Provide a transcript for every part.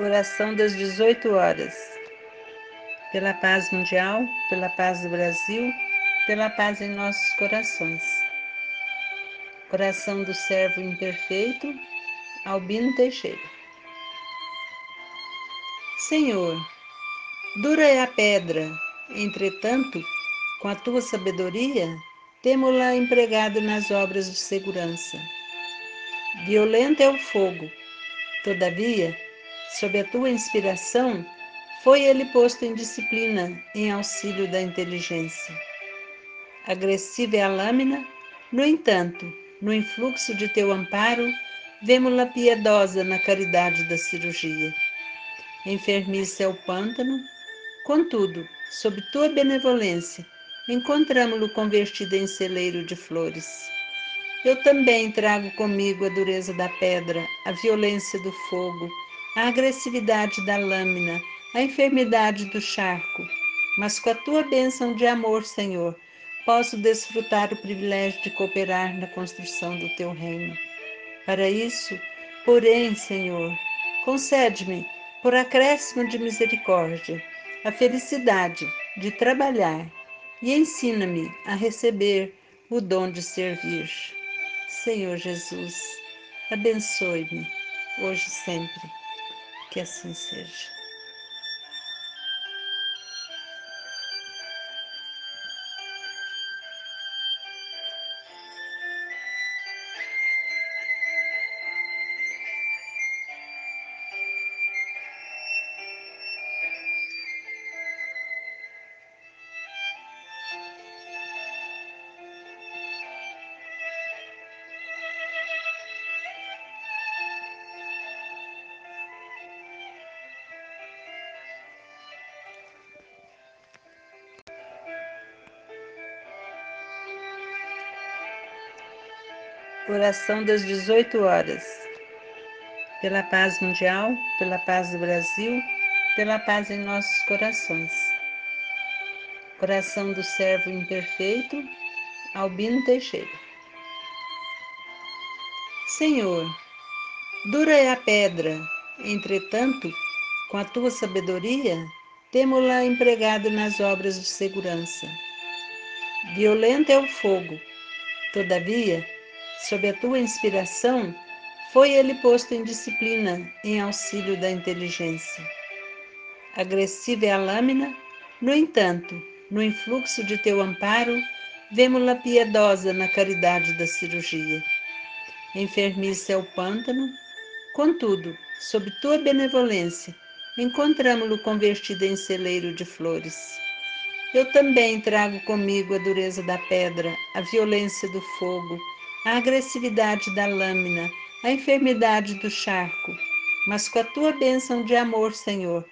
Oração das 18 horas. Pela paz mundial, pela paz do Brasil, pela paz em nossos corações. Oração do servo imperfeito, Albino Teixeira. Senhor, dura é a pedra, entretanto, com a tua sabedoria, temo-la empregada nas obras de segurança. Violento é o fogo, todavia, sob a tua inspiração, foi ele posto em disciplina em auxílio da inteligência. Agressiva é a lâmina, no entanto, no influxo de teu amparo, vemos-la piedosa na caridade da cirurgia. Enfermiça é o pântano, contudo, sob tua benevolência, encontramo-lo convertido em celeiro de flores. Eu também trago comigo a dureza da pedra, a violência do fogo, a agressividade da lâmina, a enfermidade do charco. Mas com a tua bênção de amor, Senhor, posso desfrutar o privilégio de cooperar na construção do teu reino. Para isso, porém, Senhor, concede-me, por acréscimo de misericórdia, a felicidade de trabalhar e ensina-me a receber o dom de servir. Senhor Jesus, abençoe-me hoje e sempre que assim seja. Oração das 18 horas. Pela paz mundial, pela paz do Brasil, pela paz em nossos corações. Oração do servo imperfeito, Albino Teixeira. Senhor, dura é a pedra, entretanto, com a tua sabedoria, temo-la empregada nas obras de segurança. Violento é o fogo, todavia, sob a tua inspiração, foi ele posto em disciplina em auxílio da inteligência. Agressiva é a lâmina, no entanto, no influxo de teu amparo, vemos-la piedosa na caridade da cirurgia. Enfermiça é o pântano, contudo, sob tua benevolência, encontramo-lo convertido em celeiro de flores. Eu também trago comigo a dureza da pedra, a violência do fogo, a agressividade da lâmina, a enfermidade do charco. Mas com a tua bênção de amor, Senhor,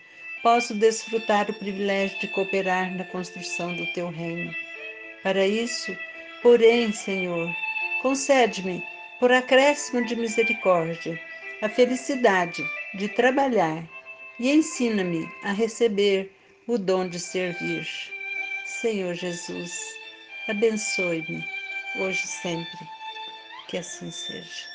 posso desfrutar o privilégio de cooperar na construção do teu reino. Para isso, porém, Senhor, concede-me, por acréscimo de misericórdia, a felicidade de trabalhar e ensina-me a receber o dom de servir. Senhor Jesus, abençoe-me hoje e sempre que assim seja.